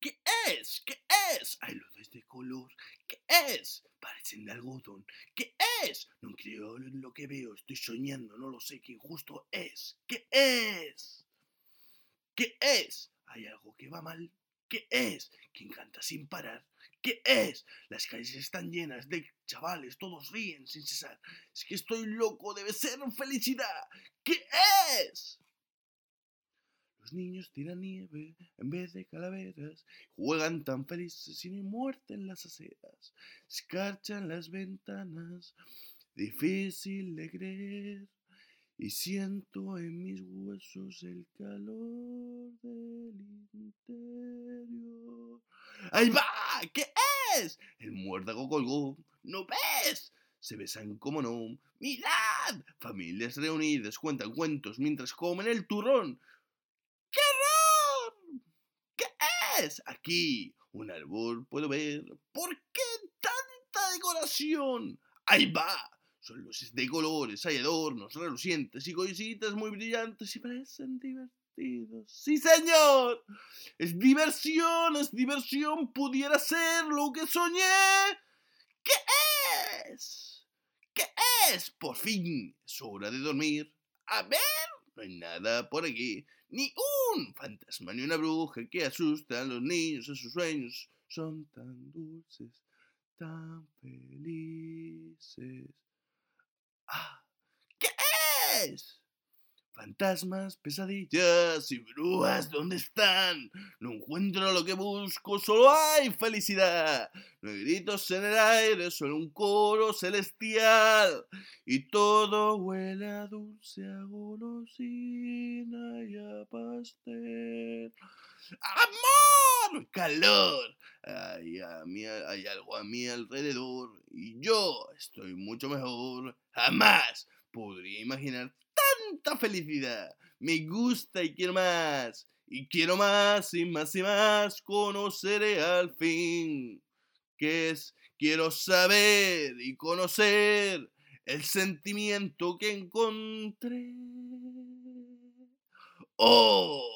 ¿Qué es? ¿Qué es? Hay luces de color. ¿Qué es? Parecen de algodón. ¿Qué es? No creo en lo que veo. Estoy soñando. No lo sé. ¿Qué injusto es? ¿Qué es? ¿Qué es? Hay algo que va mal. ¿Qué es? ¿Quién canta sin parar? ¿Qué es? Las calles están llenas de chavales, todos ríen sin cesar. Es que estoy loco, debe ser felicidad. ¿Qué es? Niños tiran nieve en vez de calaveras, juegan tan felices y no muerte en las aceras. Escarchan las ventanas, difícil de creer. Y siento en mis huesos el calor del interior. ¡Ahí va! ¿Qué es? El muérdago colgó. ¿No ves? Se besan como no. ¡Mirad! Familias reunidas cuentan cuentos mientras comen el turrón. ¡Qué horror! ¿Qué es? Aquí, un árbol puedo ver. ¿Por qué tanta decoración? ¡Ahí va! Son luces de colores, hay adornos relucientes y cositas muy brillantes y parecen divertidos. ¡Sí, señor! Es diversión, es diversión, pudiera ser lo que soñé. ¿Qué es? ¿Qué es? Por fin, es hora de dormir. A ver, no hay nada por aquí. Ni un fantasma ni una bruja que asusta a los niños en sus sueños. Son tan dulces, tan felices. Ah, ¿Qué es? Fantasmas, pesadillas y brujas, ¿dónde están? No encuentro lo que busco, solo hay felicidad. No hay gritos en el aire, solo un coro celestial. Y todo huele a dulce, a golosina y a pastel. ¡Amor! ¡Calor! Hay, a mí, hay algo a mi alrededor y yo estoy mucho mejor. Jamás podría imaginar tanta felicidad. Me gusta y quiero más. Y quiero más y más y más. Conoceré al fin. ¿Qué es? Quiero saber y conocer el sentimiento que encontré. ¡Oh!